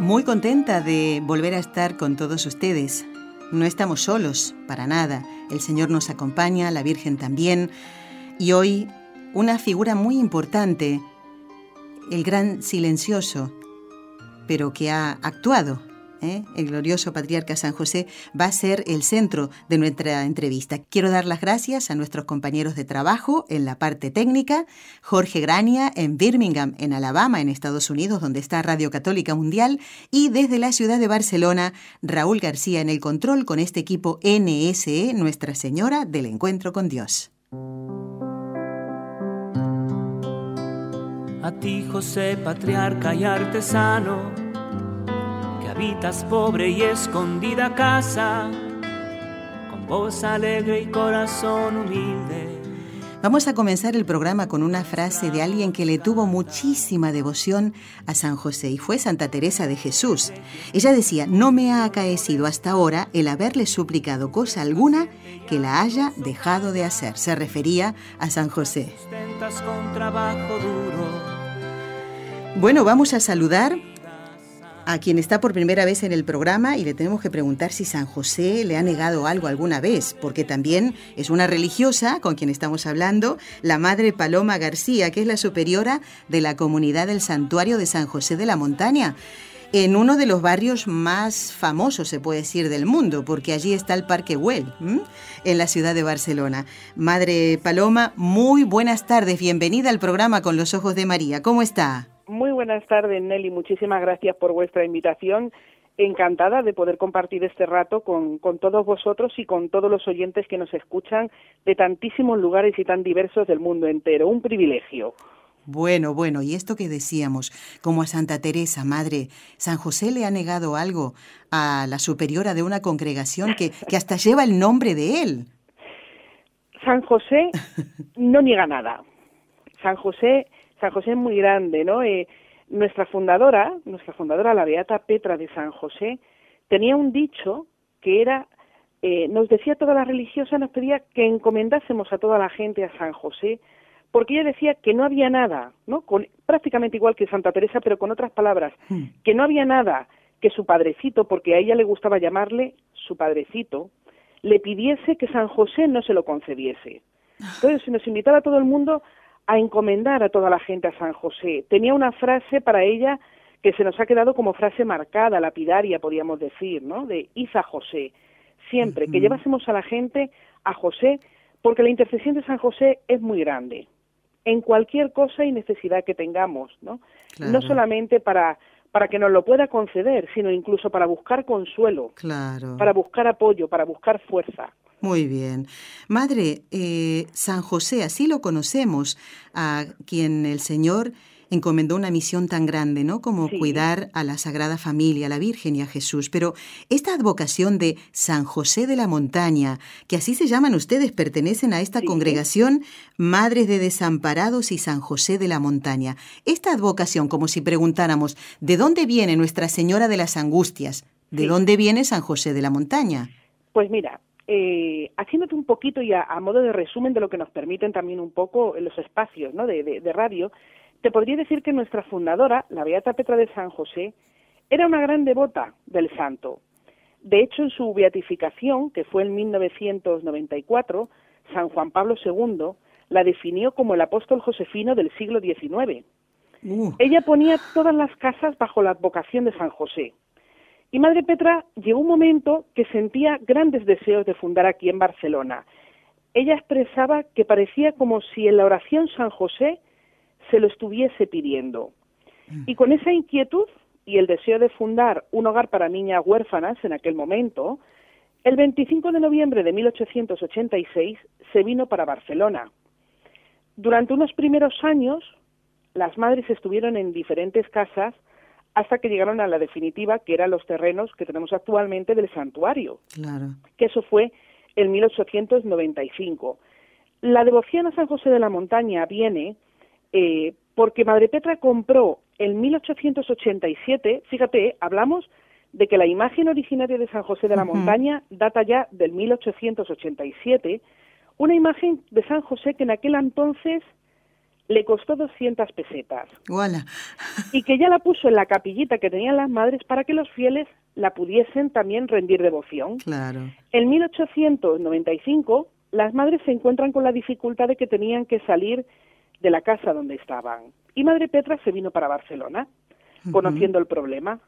Muy contenta de volver a estar con todos ustedes. No estamos solos, para nada. El Señor nos acompaña, la Virgen también. Y hoy una figura muy importante, el gran silencioso, pero que ha actuado ¿eh? el glorioso patriarca San José, va a ser el centro de nuestra entrevista. Quiero dar las gracias a nuestros compañeros de trabajo en la parte técnica, Jorge Grania en Birmingham, en Alabama, en Estados Unidos, donde está Radio Católica Mundial, y desde la ciudad de Barcelona, Raúl García en el control con este equipo NSE, Nuestra Señora del Encuentro con Dios. A ti, José, patriarca y artesano habitas pobre y escondida casa, con voz alegre y corazón humilde. Vamos a comenzar el programa con una frase de alguien que le tuvo muchísima devoción a San José y fue Santa Teresa de Jesús. Ella decía, no me ha acaecido hasta ahora el haberle suplicado cosa alguna que la haya dejado de hacer. Se refería a San José. Bueno, vamos a saludar a quien está por primera vez en el programa y le tenemos que preguntar si San José le ha negado algo alguna vez, porque también es una religiosa con quien estamos hablando, la Madre Paloma García, que es la superiora de la comunidad del Santuario de San José de la Montaña en uno de los barrios más famosos, se puede decir, del mundo, porque allí está el Parque Güell, en la ciudad de Barcelona. Madre Paloma, muy buenas tardes, bienvenida al programa Con los Ojos de María. ¿Cómo está? Muy buenas tardes, Nelly. Muchísimas gracias por vuestra invitación. Encantada de poder compartir este rato con, todos vosotros y con todos los oyentes que nos escuchan de tantísimos lugares y tan diversos del mundo entero. Un privilegio. Bueno, bueno, y esto que decíamos, como a Santa Teresa, madre, San José le ha negado algo a la superiora de una congregación que, que hasta lleva el nombre de él. San José no niega nada. San José San José es muy grande, ¿no? Eh, nuestra fundadora, nuestra fundadora, la Beata Petra de San José, tenía un dicho que era, eh, nos decía toda la religiosa, nos pedía que encomendásemos a toda la gente a San José, porque ella decía que no había nada, ¿no? Con, prácticamente igual que Santa Teresa, pero con otras palabras, hmm. que no había nada que su padrecito, porque a ella le gustaba llamarle su padrecito, le pidiese que San José no se lo concediese. Entonces se nos invitaba a todo el mundo a encomendar a toda la gente a San José. Tenía una frase para ella que se nos ha quedado como frase marcada, lapidaria, podríamos decir, ¿no? De Iza José. Siempre, que llevásemos a la gente a José, porque la intercesión de San José es muy grande. En cualquier cosa y necesidad que tengamos, ¿no? No solamente para para que nos lo pueda conceder, sino incluso para buscar consuelo, para buscar apoyo, para buscar fuerza. Muy bien. Madre, eh, San José, así lo conocemos, a quien el Señor encomendó una misión tan grande, ¿no? Como cuidar a la Sagrada Familia, a la Virgen y a Jesús. Pero esta advocación de San José de la Montaña, que así se llaman ustedes, pertenecen a esta congregación Madres de Desamparados y San José de la Montaña. Esta advocación, como si preguntáramos, ¿de dónde viene Nuestra Señora de las Angustias? ¿De dónde viene San José de la Montaña? Pues mira, eh, haciéndote un poquito y a, modo de resumen de lo que nos permiten también un poco los espacios ¿no? de, radio, te podría decir que nuestra fundadora, la Beata Petra de San José, era una gran devota del santo. De hecho, en su beatificación, que fue en 1994, San Juan Pablo II la definió como el apóstol josefino del siglo XIX. Uh. Ella ponía todas las casas bajo la advocación de San José. Y Madre Petra llegó un momento que sentía grandes deseos de fundar aquí en Barcelona. Ella expresaba que parecía como si en la oración San José se lo estuviese pidiendo. Y con esa inquietud y el deseo de fundar un hogar para niñas huérfanas en aquel momento, el 25 de noviembre de 1886 se vino para Barcelona. Durante unos primeros años, las madres estuvieron en diferentes casas hasta que llegaron a la definitiva, que eran los terrenos que tenemos actualmente del santuario. Claro. Que eso fue en 1895. La devoción a San José de la Montaña viene eh, porque Madre Petra compró en 1887, fíjate, hablamos de que la imagen originaria de San José de la Montaña data ya del 1887, una imagen de San José que en aquel entonces le costó 200 pesetas. Y que ya la puso en la capillita que tenían las madres para que los fieles la pudiesen también rendir devoción. Claro. En 1895, las madres se encuentran con la dificultad de que tenían que salir de la casa donde estaban. Y Madre Petra se vino para Barcelona, conociendo el problema.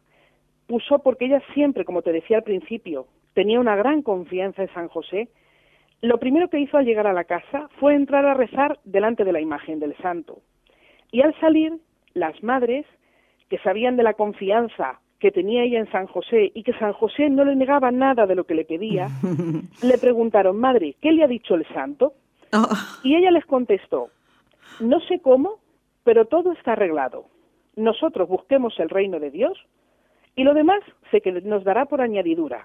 Puso, porque ella siempre, como te decía al principio, tenía una gran confianza en San José, lo primero que hizo al llegar a la casa fue entrar a rezar delante de la imagen del santo. Y al salir, las madres, que sabían de la confianza que tenía ella en San José y que San José no le negaba nada de lo que le pedía, le preguntaron, Madre, ¿qué le ha dicho el santo? Oh. Y ella les contestó, no sé cómo, pero todo está arreglado. Nosotros busquemos el reino de Dios y lo demás se que nos dará por añadidura.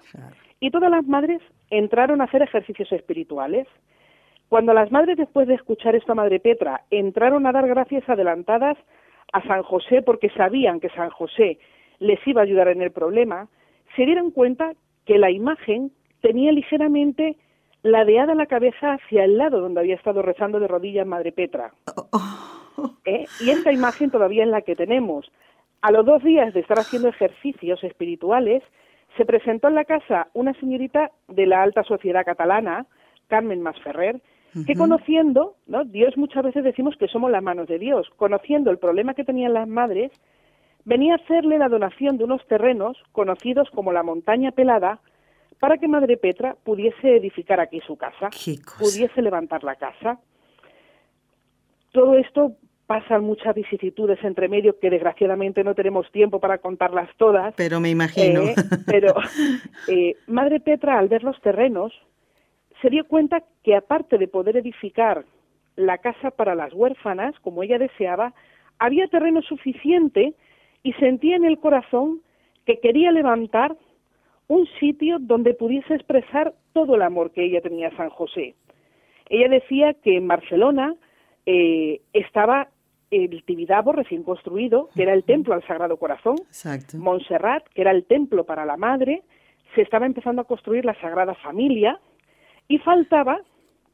Y todas las madres entraron a hacer ejercicios espirituales. Cuando las madres, después de escuchar esto a Madre Petra, entraron a dar gracias adelantadas a San José porque sabían que San José les iba a ayudar en el problema, se dieron cuenta que la imagen tenía ligeramente ladeada la cabeza hacia el lado donde había estado rezando de rodillas Madre Petra. ¿Eh? Y esta imagen todavía es la que tenemos. A los dos días de estar haciendo ejercicios espirituales, se presentó en la casa una señorita de la alta sociedad catalana, Carmen Masferrer, que conociendo, ¿no? Dios muchas veces decimos que somos las manos de Dios, conociendo el problema que tenían las madres, venía a hacerle la donación de unos terrenos conocidos como la montaña pelada para que Madre Petra pudiese edificar aquí su casa, pudiese levantar la casa. Todo esto pasan muchas vicisitudes entre medio que desgraciadamente no tenemos tiempo para contarlas todas. Pero me imagino. Eh, pero eh, Madre Petra, al ver los terrenos, se dio cuenta que aparte de poder edificar la casa para las huérfanas, como ella deseaba, había terreno suficiente y sentía en el corazón que quería levantar un sitio donde pudiese expresar todo el amor que ella tenía a San José. Ella decía que en Barcelona eh, estaba el Tibidabo recién construido, que era el templo al Sagrado Corazón, Montserrat, que era el templo para la Madre, se estaba empezando a construir la Sagrada Familia y faltaba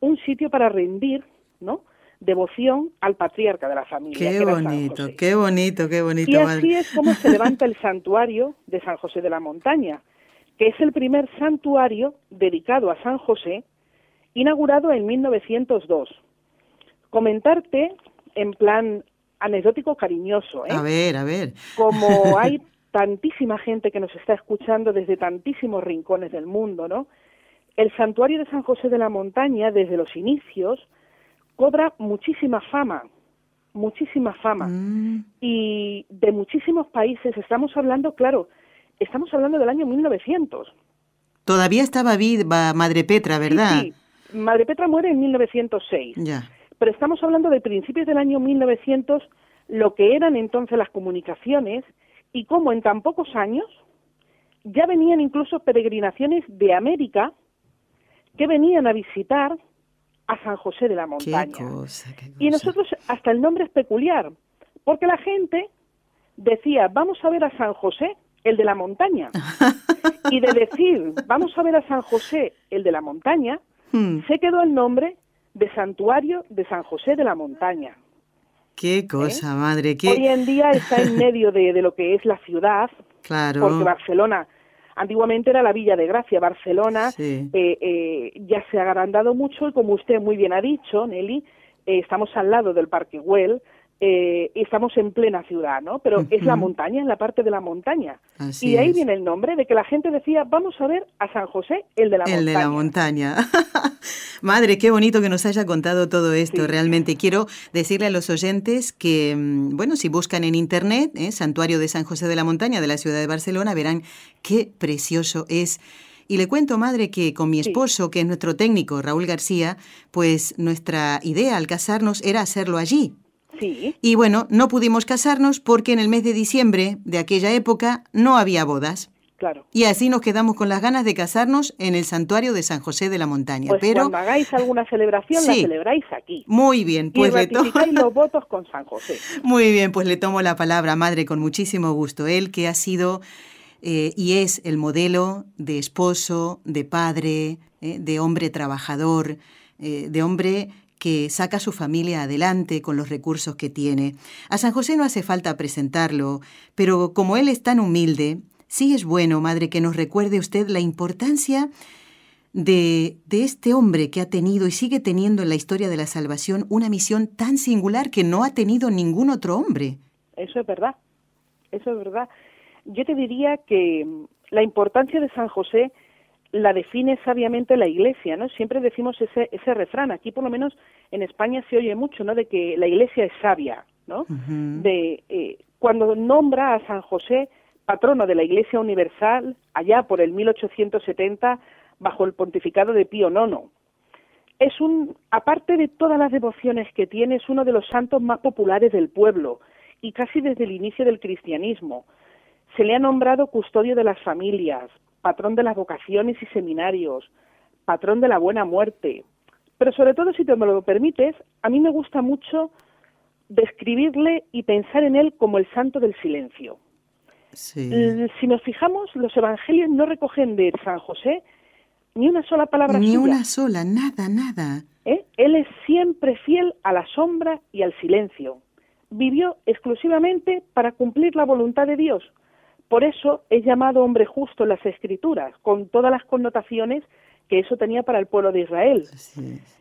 un sitio para rendir, ¿no? devoción al patriarca de la familia. Qué bonito, qué bonito, qué bonito. Y así es como se levanta el santuario de San José de la Montaña, que es el primer santuario dedicado a San José, inaugurado en 1902. Comentarte en plan anecdótico cariñoso. ¿eh? A ver, a ver. Como hay tantísima gente que nos está escuchando desde tantísimos rincones del mundo, ¿no? El santuario de San José de la Montaña, desde los inicios, cobra muchísima fama, muchísima fama. Mm. Y de muchísimos países, estamos hablando, claro, estamos hablando del año 1900. Todavía estaba viva Madre Petra, ¿verdad? Sí, Madre Petra muere en 1906. Ya pero estamos hablando de principios del año 1900, lo que eran entonces las comunicaciones y cómo en tan pocos años ya venían incluso peregrinaciones de América que venían a visitar a San José de la Montaña. Y nosotros hasta el nombre es peculiar, porque la gente decía, vamos a ver a San José, el de la montaña. y de decir, vamos a ver a San José, el de la montaña, hmm. se quedó el nombre de santuario de San José de la Montaña. Qué ¿Eh? cosa, madre. Qué... Hoy en día está en medio de, de, lo que es la ciudad, claro. porque Barcelona antiguamente era la Villa de Gracia. Barcelona eh, eh, ya se ha agrandado mucho y como usted muy bien ha dicho, Nelly, estamos al lado del Parque Güell, eh, estamos en plena ciudad, ¿no? Pero es la montaña, en la parte de la montaña. y de ahí viene el nombre de que la gente decía, vamos a ver a San José, el de la montaña. El de la montaña. Madre, qué bonito que nos haya contado todo esto. Realmente quiero decirle a los oyentes que, mm, bueno, si buscan en internet, ¿eh? Santuario de San José de la Montaña de la ciudad de Barcelona, verán qué precioso es. Y le cuento, madre, que con mi esposo, que es nuestro técnico, Raúl García, pues nuestra idea al casarnos era hacerlo allí, Sí. Y bueno, no pudimos casarnos porque en el mes de diciembre de aquella época no había bodas. Claro. Y así nos quedamos con las ganas de casarnos en el santuario de San José de la Montaña. Pues Pero cuando hagáis alguna celebración, la celebráis aquí. muy bien, Y pues le tomo, los votos con San José. muy bien, pues le tomo la palabra, madre, con muchísimo gusto. Él que ha sido eh, y es el modelo de esposo, de padre, eh, de hombre trabajador, eh, de hombre que saca a su familia adelante con los recursos que tiene. A San José no hace falta presentarlo, pero como él es tan humilde, sí es bueno, madre, que nos recuerde usted la importancia de, de este hombre que ha tenido y sigue teniendo en la historia de la salvación una misión tan singular que no ha tenido ningún otro hombre. Eso es verdad. Eso es verdad. Yo te diría que la importancia de San José la define sabiamente la Iglesia, ¿no? Siempre decimos ese, ese refrán. Aquí, por lo menos, en España se oye mucho, ¿no? De que la Iglesia es sabia, ¿no? De eh, cuando nombra a San José patrono de la Iglesia Universal allá por el 1870 bajo el pontificado de Pío IX. Es un, aparte de todas las devociones que tiene, es uno de los santos más populares del pueblo y casi desde el inicio del cristianismo. Se le ha nombrado custodio de las familias, patrón de las vocaciones y seminarios, patrón de la buena muerte. Pero sobre todo, si te me lo permites, a mí me gusta mucho describirle y pensar en él como el santo del silencio. Sí. Si nos fijamos, los evangelios no recogen de San José ni una sola palabra Ni suya. una sola, nada, nada. ¿eh? Él es siempre fiel a la sombra y al silencio. Vivió exclusivamente para cumplir la voluntad de Dios. Por eso es llamado hombre justo en las Escrituras, con todas las connotaciones que eso tenía para el pueblo de Israel.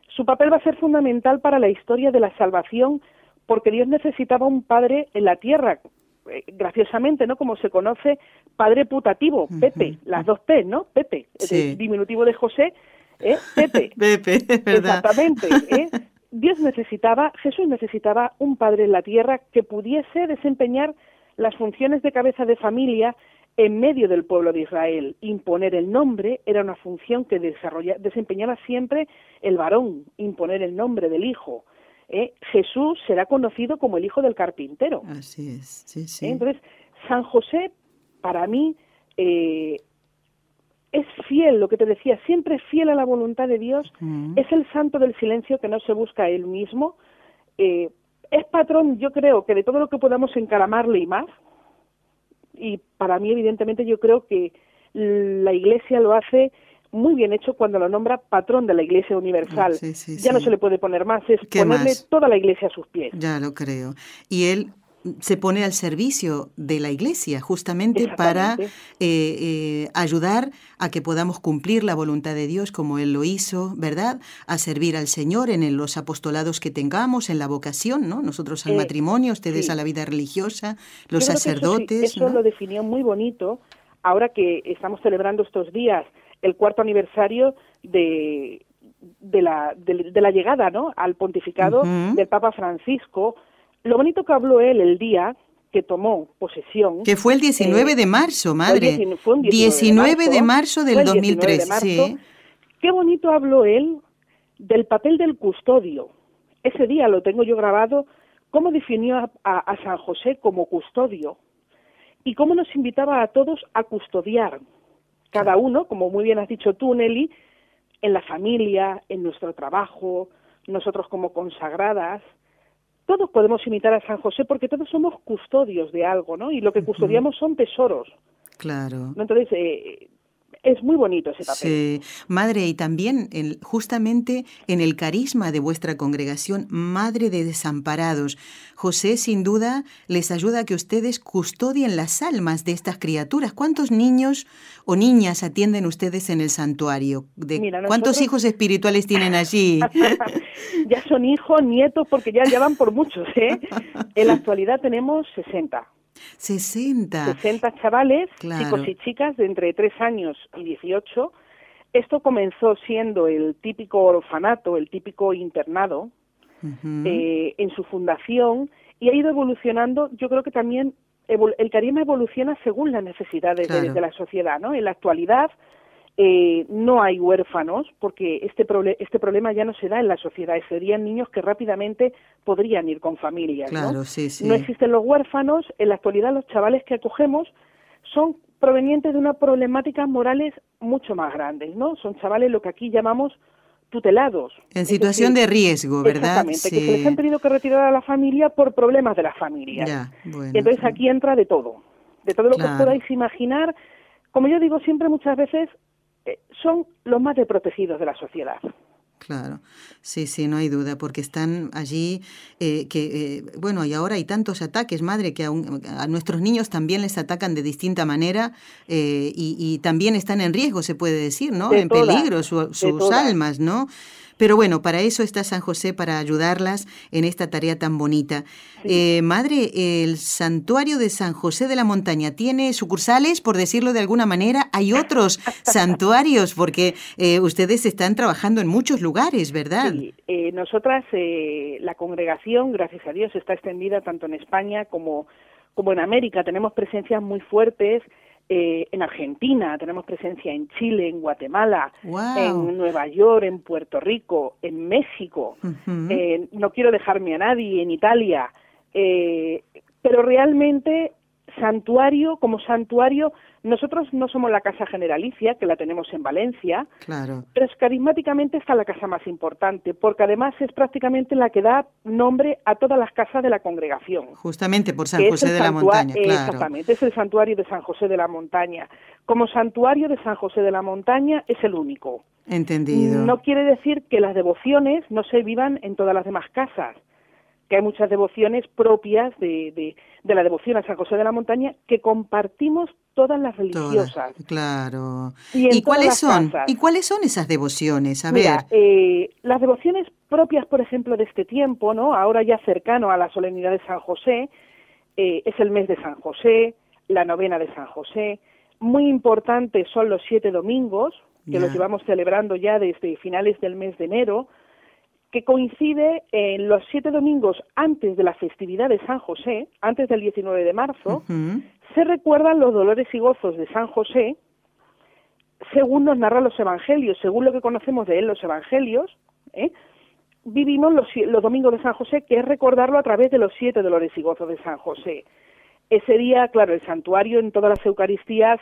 Su papel va a ser fundamental para la historia de la salvación, porque Dios necesitaba un padre en la tierra, eh, graciosamente, ¿no? Como se conoce, padre putativo, Pepe, las dos P, ¿no? Pepe, Sí. el diminutivo de José, ¿eh? Pepe. Pepe, es verdad. Exactamente. ¿eh? Dios necesitaba, Jesús necesitaba un padre en la tierra que pudiese desempeñar las funciones de cabeza de familia en medio del pueblo de Israel. Imponer el nombre era una función que desempeñaba siempre el varón, imponer el nombre del hijo. ¿eh? Jesús será conocido como el hijo del carpintero. Así es, sí, sí. ¿eh? Entonces, San José, para mí, eh, es fiel, lo que te decía, siempre fiel a la voluntad de Dios, Mm. es el santo del silencio que no se busca a él mismo, eh, es patrón, yo creo, que de todo lo que podamos encaramarle y más, y para mí, evidentemente, yo creo que la Iglesia lo hace muy bien hecho cuando lo nombra patrón de la Iglesia Universal. Sí, sí, ya no se le puede poner más, es ¿Qué ponerle más? toda la Iglesia a sus pies. Ya lo creo. Y él se pone al servicio de la iglesia justamente para eh, eh, ayudar a que podamos cumplir la voluntad de Dios como Él lo hizo, ¿verdad? A servir al Señor en el- los apostolados que tengamos, en la vocación, ¿no? Nosotros al Eh, matrimonio, ustedes sí. a la vida religiosa, los Yo creo que eso sí, sacerdotes. Eso, ¿no? lo definió muy bonito ahora que estamos celebrando estos días el cuarto aniversario de, de, la, de, de la llegada ¿no? al pontificado del Papa Francisco. Lo bonito que habló él el día que tomó posesión. Que fue el 19 eh, de marzo, madre. 19 fue un 19 de marzo del fue el 19 2003. de marzo. sí. Qué bonito habló él del papel del custodio. Ese día lo tengo yo grabado, cómo definió a, a- a San José como custodio y cómo nos invitaba a todos a custodiar, cada uno, como muy bien has dicho tú, Nelly, en la familia, en nuestro trabajo, nosotros como consagradas. Todos podemos imitar a San José porque todos somos custodios de algo, ¿no? Y lo que custodiamos son tesoros. Claro. Entonces, eh, es muy bonito ese papel. Sí, madre, y también el- justamente en el carisma de vuestra congregación, Madre de Desamparados, José sin duda les ayuda a que ustedes custodien las almas de estas criaturas. ¿Cuántos niños o niñas atienden ustedes en el santuario? De, Mira, ¿Cuántos hijos espirituales tienen allí? ya son hijos, nietos, porque ya, ya van por muchos, ¿eh? En la actualidad tenemos 60. 60. 60 chavales, Claro. chicos y chicas de entre 3 años y 18. Esto comenzó siendo el típico orfanato, el típico internado, eh, en su fundación y ha ido evolucionando. Yo creo que también el carisma evoluciona según las necesidades de- de, la sociedad, ¿no? En la actualidad eh, no hay huérfanos, porque este, este problema ya no se da en la sociedad, serían niños que rápidamente podrían ir con familias. Claro, ¿no? Sí, sí. no existen los huérfanos, en la actualidad los chavales que acogemos son provenientes de unas problemáticas morales mucho más grandes, ¿no? Son chavales lo que aquí llamamos tutelados. En situación de riesgo, ¿verdad? Exactamente, que se les han tenido que retirar a la familia por problemas de la familia. Ya, bueno, y entonces aquí entra de todo, de todo lo que os podáis imaginar. Como yo digo siempre muchas veces, son los más desprotegidos de la sociedad. Claro, sí, sí, no hay duda, porque están allí, eh, que, eh, bueno, y ahora hay tantos ataques, madre, que a, a, nuestros niños también les atacan de distinta manera y, y, también están en riesgo, se puede decir, ¿no? en peligro sus almas, ¿no? Pero bueno, para eso está San José, para ayudarlas en esta tarea tan bonita. Eh, madre, el santuario de San José de la Montaña tiene sucursales, por decirlo de alguna manera. Hay otros santuarios, porque eh, ustedes están trabajando en muchos lugares, ¿verdad? Sí, eh, nosotras, la congregación, gracias a Dios, está extendida tanto en España como, como en América. Tenemos presencias muy fuertes eh, en Argentina, tenemos presencia en Chile, en Guatemala, en Nueva York, en Puerto Rico, en México, eh, no quiero dejarme a nadie, en Italia, eh, pero realmente santuario como santuario nosotros no somos la casa generalicia, que la tenemos en Valencia, claro. pero es, carismáticamente está la casa más importante, porque además es prácticamente la que da nombre a todas las casas de la congregación. Justamente por San José de la Montaña, claro. Exactamente, es el santuario de San José de la Montaña. Como santuario de San José de la Montaña es el único. Entendido. No quiere decir que las devociones no se vivan en todas las demás casas que hay muchas devociones propias de, de, de, la devoción a San José de la Montaña que compartimos todas las religiosas. claro. ¿Y, cuáles son? ¿Y cuáles son esas devociones? A Mira, Eh, las devociones propias, por ejemplo, de este tiempo, ¿no? Ahora ya cercano a la solemnidad de San José, eh, es el mes de San José, la novena de San José. Muy importantes son los siete domingos, que los llevamos celebrando ya desde finales del mes de enero, que coincide en los siete domingos antes de la festividad de San José, antes del 19 de marzo, se recuerdan los dolores y gozos de San José, según nos narran los evangelios, según lo que conocemos de él, los evangelios, ¿eh? vivimos los, los, domingos de San José, que es recordarlo a través de los siete dolores y gozos de San José. Ese día, claro, el santuario en todas las Eucaristías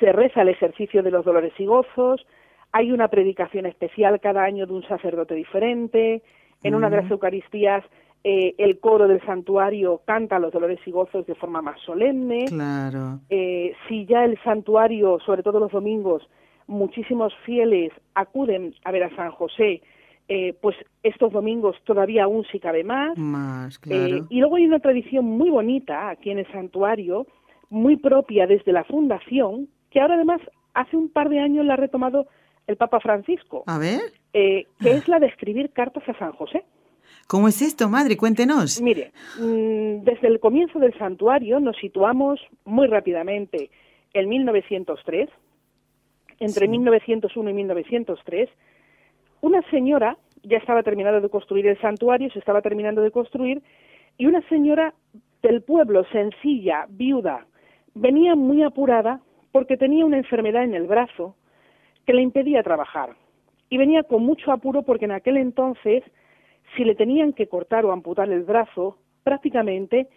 se reza el ejercicio de los dolores y gozos, hay una predicación especial cada año de un sacerdote diferente, en una de las Eucaristías eh, el coro del santuario canta los dolores y gozos de forma más solemne. Claro. Eh, si ya el santuario, sobre todo los domingos, muchísimos fieles acuden a ver a San José, eh, pues estos domingos todavía aún sí cabe más. Más, claro. y luego hay una tradición muy bonita aquí en el santuario, muy propia desde la fundación, que ahora además hace un par de años la ha retomado el Papa Francisco. A ver. Eh, que es la de escribir cartas a San José. ¿Cómo es esto, madre? Cuéntenos. Mire, mm, desde el comienzo del santuario nos situamos muy rápidamente en 1903, entre 1901 y 1903, una señora ya estaba terminando de construir el santuario, se estaba terminando de construir, y una señora del pueblo, sencilla, viuda, venía muy apurada porque tenía una enfermedad en el brazo que le impedía trabajar. Y venía con mucho apuro porque en aquel entonces, si le tenían que cortar o amputar el brazo, prácticamente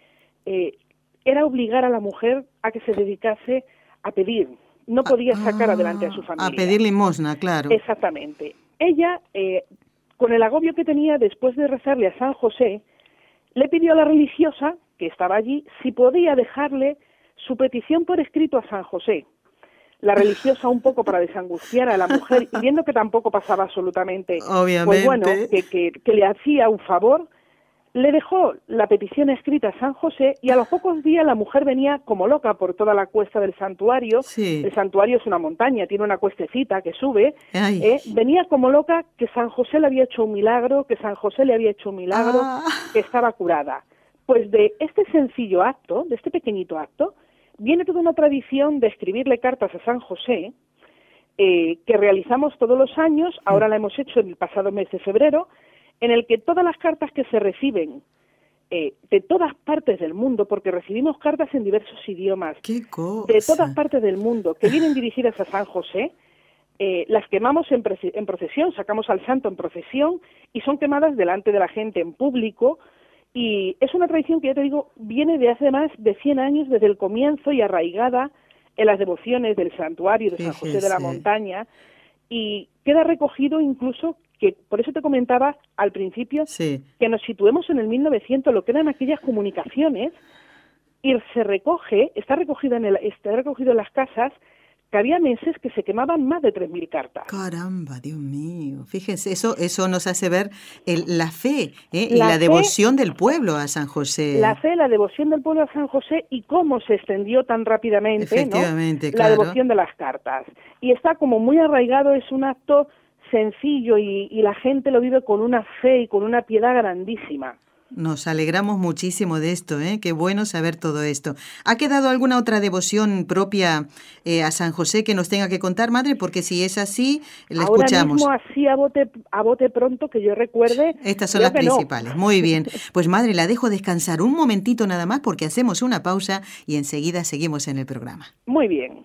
eh, era obligar a la mujer a que se dedicase a pedir. No podía sacar Ah, adelante a su familia. A pedir limosna, claro. Exactamente. Ella, eh, con el agobio que tenía después de rezarle a San José, le pidió a la religiosa, que estaba allí, si podía dejarle su petición por escrito a San José. La religiosa, un poco para desangustiar a la mujer, y viendo que tampoco pasaba absolutamente, Obviamente. pues bueno, que, que, que le hacía un favor, le dejó la petición escrita a San José y a los pocos días la mujer venía como loca por toda la cuesta del santuario. Sí. El santuario es una montaña, tiene una cuestecita que sube. ¿eh? Venía como loca que San José le había hecho un milagro, que San José le había hecho un milagro, Ah. que estaba curada. Pues de este sencillo acto, de este pequeñito acto, viene toda una tradición de escribirle cartas a San José, eh, que realizamos todos los años, ahora la hemos hecho en el pasado mes de febrero, en el que todas las cartas que se reciben eh, de todas partes del mundo, porque recibimos cartas en diversos idiomas, de todas partes del mundo, que vienen dirigidas a San José, eh, las quemamos en, en, procesión, sacamos al santo en procesión y son quemadas delante de la gente en público. Y es una tradición que, ya te digo, viene de hace más de 100 años, desde el comienzo y arraigada en las devociones del santuario de San José de la Montaña. Y queda recogido incluso que, por eso te comentaba al principio, que nos situemos en el 1900, lo que eran aquellas comunicaciones, y se recoge, está recogido en, el, está recogido en las casas que había meses que se quemaban más de 3.000 cartas. Caramba, Dios mío. Fíjense, eso, eso nos hace ver la fe ¿eh? y la, devoción del pueblo a San José. La fe, la devoción del pueblo a San José y cómo se extendió tan rápidamente Efectivamente, la devoción de las cartas. Y está como muy arraigado, es un acto sencillo y la gente lo vive con una fe y con una piedad grandísima. Nos alegramos muchísimo de esto, ¿eh? Qué bueno saber todo esto. ¿Ha quedado alguna otra devoción propia eh, a San José que nos tenga que contar, madre? Porque si es así, la Ahora escuchamos. Mismo así a bote, a bote pronto que yo recuerde. Estas son las principales. Muy bien. Pues madre, la dejo descansar un momentito nada más porque hacemos una pausa y enseguida seguimos en el programa. Muy bien.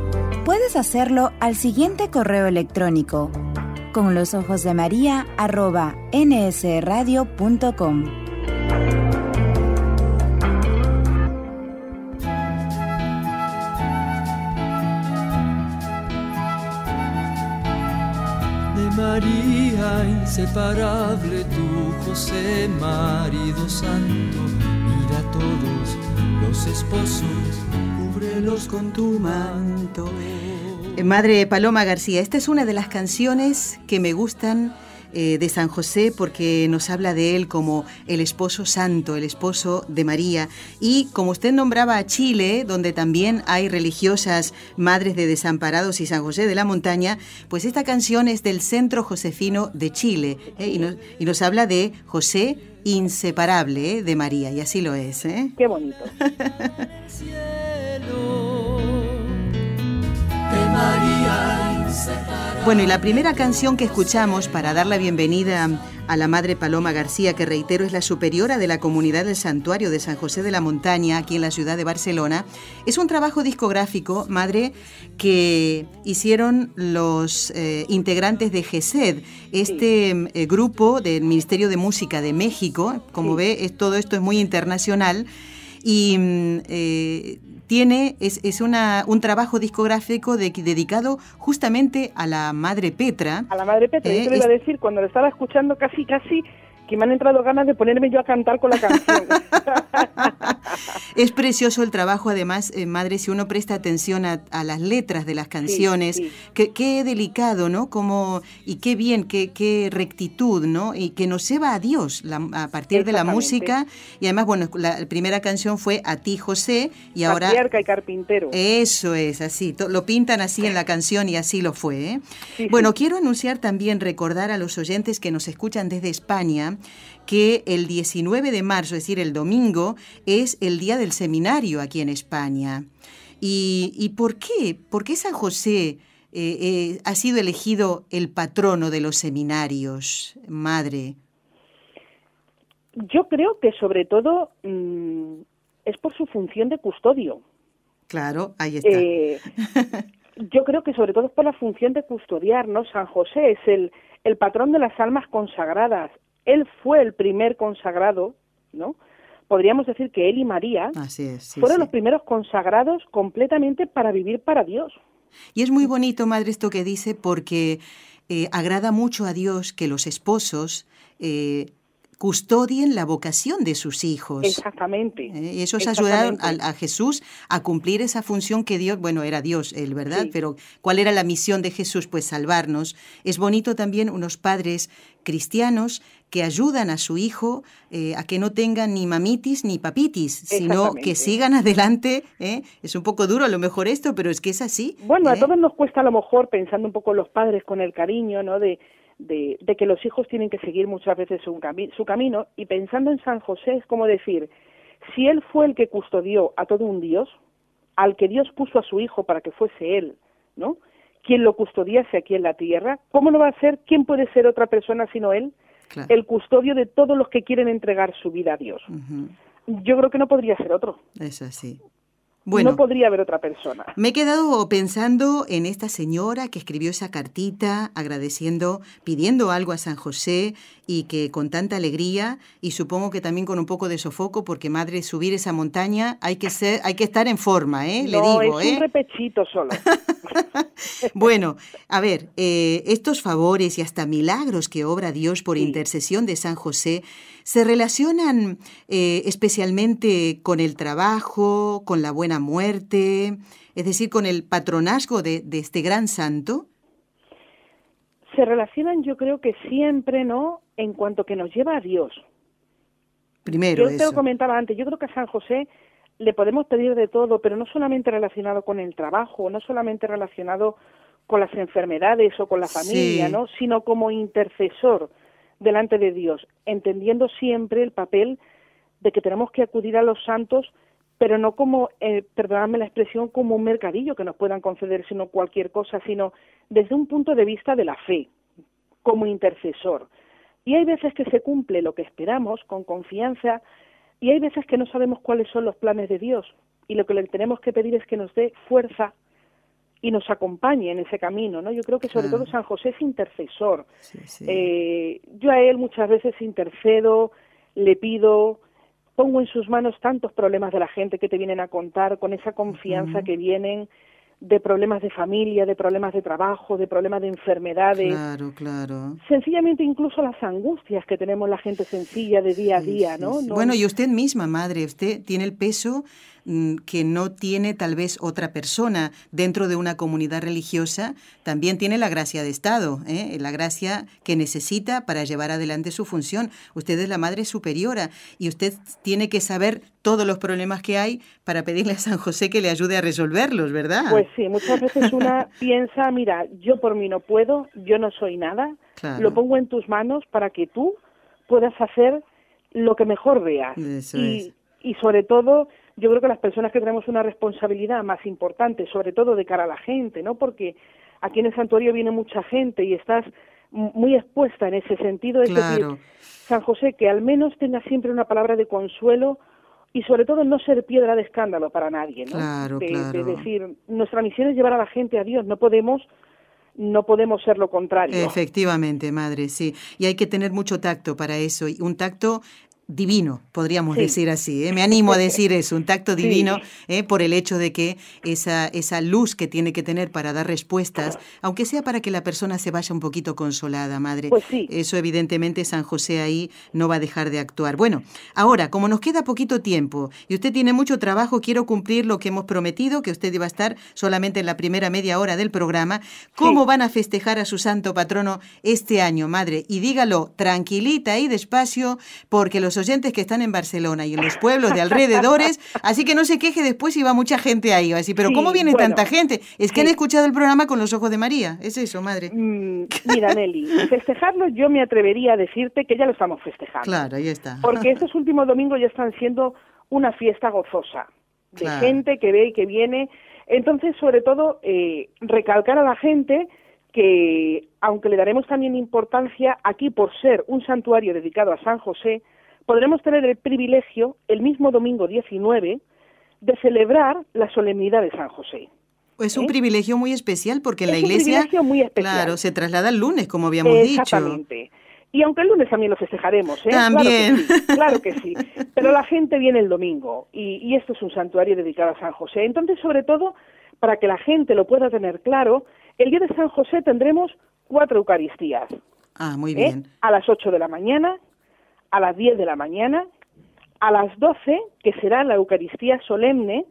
Puedes hacerlo al siguiente correo electrónico con los ojos de María arroba nsradio.com. De María inseparable, tu José, marido santo, mira a todos los esposos cúbrelos con tu manto. Eh, Madre Paloma García, esta es una de las canciones que me gustan eh, de San José porque nos habla de él como el esposo santo, el esposo de María. Y como usted nombraba a Chile, donde también hay religiosas madres de desamparados y San José de la Montaña, pues esta canción es del Centro Josefino de Chile ¿eh? y, nos, y, nos, habla de José inseparable de María, y así lo es. Qué bonito. Bueno, y la primera canción que escuchamos para dar la bienvenida a la Madre Paloma García, que reitero es la superiora de la comunidad del Santuario de San José de la Montaña, aquí en la ciudad de Barcelona, es un trabajo discográfico, Madre, que hicieron los eh, integrantes de GESED, este eh, grupo del Ministerio de Música de México. Como sí. ve, es, todo esto es muy internacional y mm, eh, tiene, es, es una, un trabajo discográfico de, dedicado justamente a la Madre Petra. A la Madre Petra, eh, yo te lo iba a decir, cuando lo estaba escuchando casi, casi, que me han entrado ganas de ponerme yo a cantar con la canción. es precioso el trabajo, además, eh, madre, si uno presta atención a, a, las letras de las canciones, sí, sí. Que, qué delicado, ¿no? Como, y qué bien, qué, qué rectitud, ¿no? Y que nos lleva a Dios la, a partir de la música. Y además, bueno, la primera canción fue A ti, José, y ahora... Patriarca y carpintero. Eso es, así, lo pintan así en la canción y así lo fue. ¿eh? Sí, bueno, quiero anunciar también, recordar a los oyentes que nos escuchan desde España, que el 19 de marzo, es decir, el domingo, es el día del seminario aquí en España. ¿Y, y por qué? ¿Por qué San José eh, eh, ha sido elegido el patrono de los seminarios, madre? Yo creo que sobre todo mmm, es por su función de custodio. Claro, ahí está. Eh, yo creo que sobre todo es por la función de custodiar, ¿no? San José es el, el patrón de las almas consagradas, él fue el primer consagrado, ¿no? Podríamos decir que él y María Así es, sí, fueron sí. los primeros consagrados completamente para vivir para Dios. Y es muy bonito, madre, esto que dice, porque eh, agrada mucho a Dios que los esposos eh, custodien la vocación de sus hijos. Exactamente. ¿Eh? Y eso es ayudar a, a, Jesús a cumplir esa función que Dios, bueno, era Dios, él, ¿verdad? Sí. Pero ¿cuál era la misión de Jesús? Pues salvarnos. Es bonito también unos padres cristianos que ayudan a su hijo eh, a que no tenga ni mamitis ni papitis, sino que sigan adelante. ¿eh? Es un poco duro a lo mejor esto, pero es que es así. Bueno, a ¿eh? todos nos cuesta a lo mejor, pensando un poco los padres con el cariño, ¿no? De, de, de que los hijos tienen que seguir muchas veces su, cami su camino, y pensando en San José es como decir, si él fue el que custodió a todo un Dios, al que Dios puso a su hijo para que fuese él, ¿no? Quien lo custodiase aquí en la tierra, ¿cómo lo va a hacer? ¿Quién puede ser otra persona sino él? Claro. El custodio de todos los que quieren entregar su vida a Dios. Yo creo que no podría ser otro. Es así. Bueno, No podría haber otra persona. me he quedado pensando en esta señora que escribió esa cartita agradeciendo, pidiendo algo a San José y que con tanta alegría y supongo que también con un poco de sofoco porque madre subir esa montaña hay que ser, hay que estar en forma, ¿eh? Le no, digo, es ¿eh? un repechito solo. Bueno, a ver, eh, estos favores y hasta milagros que obra Dios por Sí. intercesión de San José se relacionan eh, especialmente con el trabajo, con la buena muerte, es decir, con el patronazgo de, de este gran santo. Se relacionan, yo creo que siempre, ¿no? En cuanto que nos lleva a Dios. Primero Yo te lo comentaba antes, yo creo que a San José le podemos pedir de todo, pero no solamente relacionado con el trabajo, no solamente relacionado con las enfermedades o con la familia, Sí. ¿no? Sino como intercesor delante de Dios, entendiendo siempre el papel de que tenemos que acudir a los santos, pero no como, eh, perdonadme la expresión, como un mercadillo que nos puedan conceder, sino cualquier cosa, sino desde un punto de vista de la fe, como intercesor. Y hay veces que se cumple lo que esperamos con confianza y hay veces que no sabemos cuáles son los planes de Dios y lo que le tenemos que pedir es que nos dé fuerza y nos acompañe en ese camino, ¿no? Yo creo que sobre Claro. todo San José es intercesor. Sí, sí. Eh, yo a él muchas veces intercedo, le pido, pongo en sus manos tantos problemas de la gente que te vienen a contar con esa confianza que vienen de problemas de familia, de problemas de trabajo, de problemas de enfermedades Claro, claro. sencillamente incluso las angustias que tenemos la gente sencilla de día a día, sí, ¿no? sí. No- Bueno, y usted misma, madre, usted tiene el peso que no tiene tal vez otra persona dentro de una comunidad religiosa, también tiene la gracia de Estado, ¿eh? la gracia que necesita para llevar adelante su función. Usted es la madre superiora y usted tiene que saber todos los problemas que hay para pedirle a San José que le ayude a resolverlos, ¿verdad? Pues sí, muchas veces una piensa, mira, yo por mí no puedo, yo no soy nada, Claro. lo pongo en tus manos para que tú puedas hacer lo que mejor veas. Eso y, es. y sobre todo, yo creo que las personas que tenemos una responsabilidad más importante, sobre todo de cara a la gente, ¿no? Porque aquí en el santuario viene mucha gente y estás muy expuesta en ese sentido. Es Claro. decir, San José, que al menos tenga siempre una palabra de consuelo y sobre todo no ser piedra de escándalo para nadie, ¿no? Claro, de, de claro. decir, nuestra misión es llevar a la gente a Dios, no podemos no podemos ser lo contrario. Efectivamente, madre, sí. Y hay que tener mucho tacto para eso, y un tacto divino, podríamos Sí. decir así. ¿eh? Me animo a decir eso, un tacto Sí. divino, ¿eh? por el hecho de que esa, esa luz que tiene que tener para dar respuestas, aunque sea para que la persona se vaya un poquito consolada, madre. Pues sí. Eso evidentemente San José ahí no va a dejar de actuar. Bueno, ahora, como nos queda poquito tiempo y usted tiene mucho trabajo, quiero cumplir lo que hemos prometido, que usted iba a estar solamente en la primera media hora del programa. ¿Cómo van a festejar a su santo patrono este año, madre? Y dígalo tranquilita y despacio, porque los oyentes que están en Barcelona y en los pueblos de alrededores, así que no se queje después si va mucha gente ahí. Va a decir, pero Sí, ¿cómo viene bueno, tanta gente? Es que han sí. escuchado el programa con los ojos de María. Es eso, madre. Mm, mira, Nelly, festejarlo yo me atrevería a decirte que ya lo estamos festejando. Claro, ahí está. Porque estos últimos domingos ya están siendo una fiesta gozosa, de Claro. gente que ve y que viene. Entonces, sobre todo, eh, recalcar a la gente que, aunque le daremos también importancia, aquí por ser un santuario dedicado a San José, podremos tener el privilegio, el mismo domingo 19, de celebrar la solemnidad de San José. Es un ¿Eh? privilegio muy especial porque en Es la un iglesia, privilegio muy especial. claro, se traslada el lunes, como habíamos dicho. Exactamente. Y aunque el lunes también lo festejaremos, ¿eh? También. Claro que, sí, claro que sí. Pero la gente viene el domingo y, y esto es un santuario dedicado a San José. Entonces, sobre todo, para que la gente lo pueda tener claro, el día de San José tendremos cuatro Eucaristías. Ah, muy ¿eh? bien. A las 8 de la mañana, a las 10 de la mañana, a las 12, que será la Eucaristía solemne,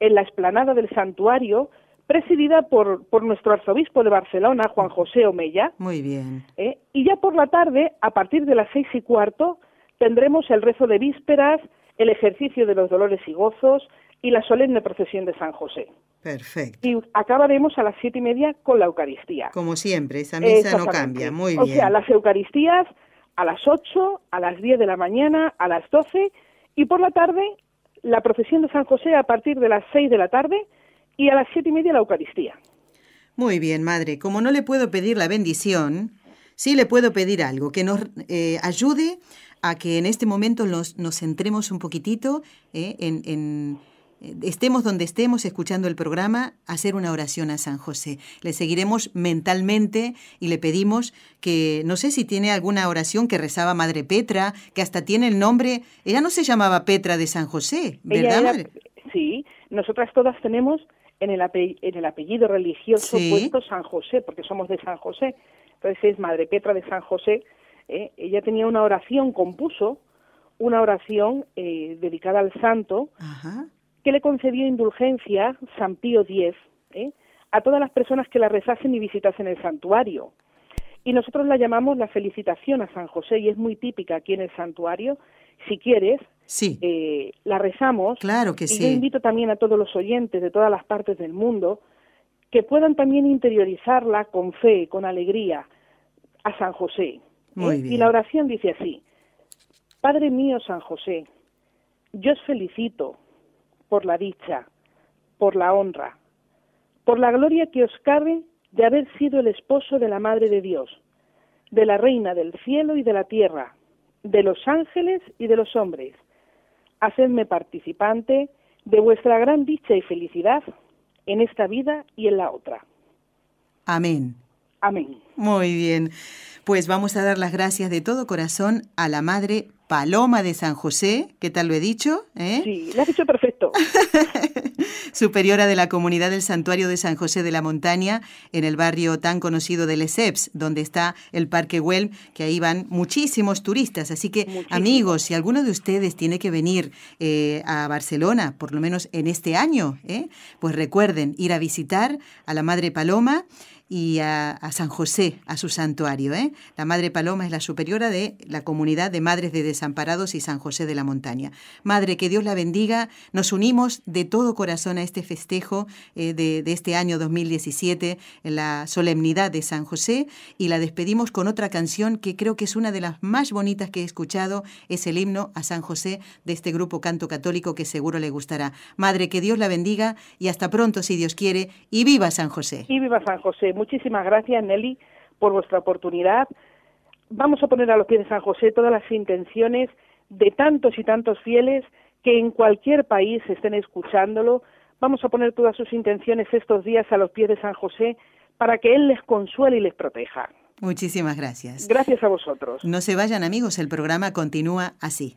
en la explanada del santuario, presidida por, por nuestro arzobispo de Barcelona, Juan José Omeya. Muy bien. ¿eh? Y ya por la tarde, a partir de las seis y cuarto, tendremos el rezo de vísperas, el ejercicio de los dolores y gozos y la solemne procesión de San José. Perfecto. Y acabaremos a las siete y media con la Eucaristía. Como siempre, esa misa no cambia. Muy bien. O sea, las Eucaristías a las ocho, a las diez de la mañana, a las doce y por la tarde la procesión de San José a partir de las seis de la tarde y a las siete y media la Eucaristía. Muy bien, madre. Como no le puedo pedir la bendición, sí le puedo pedir algo, que nos eh, ayude a que en este momento nos, nos centremos un poquitito eh, en estemos donde estemos escuchando el programa, hacer una oración a San José. Le seguiremos mentalmente y le pedimos que, no sé si tiene alguna oración que rezaba Madre Petra, que hasta tiene el nombre, ella no se llamaba Petra de San José, ¿verdad, madre? Sí, nosotras todas tenemos en el, en el apellido religioso puesto San José, porque somos de San José. Entonces es Madre Petra de San José. ¿eh? Ella tenía una oración, compuso una oración eh, dedicada al santo, Ajá que le concedió indulgencia San Pío X ¿eh? a todas las personas que la rezasen y visitasen el santuario. Y nosotros la llamamos la felicitación a San José y es muy típica aquí en el santuario. Si quieres, sí. Eh, la rezamos. Claro que y sí. yo invito también a todos los oyentes de todas las partes del mundo que puedan también interiorizarla con fe, con alegría, a San José. Muy ¿eh? bien. Y la oración dice así, Padre mío San José, yo os felicito por la dicha, por la honra, por la gloria que os cabe de haber sido el esposo de la Madre de Dios, de la Reina del cielo y de la tierra, de los ángeles y de los hombres. Hacedme participante de vuestra gran dicha y felicidad en esta vida y en la otra. Amén. Amén. Muy bien. Pues vamos a dar las gracias de todo corazón a la Madre Paloma de San José, ¿qué tal lo he dicho? ¿Eh? Sí, lo has dicho perfecto. Superiora de la comunidad del Santuario de San José de la Montaña, en el barrio tan conocido de Lesseps, donde está el Parque Güell, que ahí van muchísimos turistas. Así que, amigos, si alguno de ustedes tiene que venir eh, a Barcelona, por lo menos en este año, ¿eh? pues recuerden ir a visitar a la Madre Paloma y a, San José, a su santuario. ¿eh? La Madre Paloma es la superiora de la comunidad de Madres de Desamparados y San José de la Montaña. Madre, que Dios la bendiga. Nos unimos de todo corazón a este festejo eh, de, este año 2017, en la solemnidad de San José, y la despedimos con otra canción que creo que es una de las más bonitas que he escuchado, es el himno a San José de este grupo Canto Católico que seguro le gustará. Madre, que Dios la bendiga y hasta pronto, si Dios quiere, y viva San José. Y viva San José. Muchísimas gracias, Nelly, por vuestra oportunidad. Vamos a poner a los pies de San José todas las intenciones de tantos y tantos fieles que en cualquier país estén escuchándolo. Vamos a poner todas sus intenciones estos días a los pies de San José para que Él les consuele y les proteja. Muchísimas gracias. Gracias a vosotros. No se vayan amigos, el programa continúa así.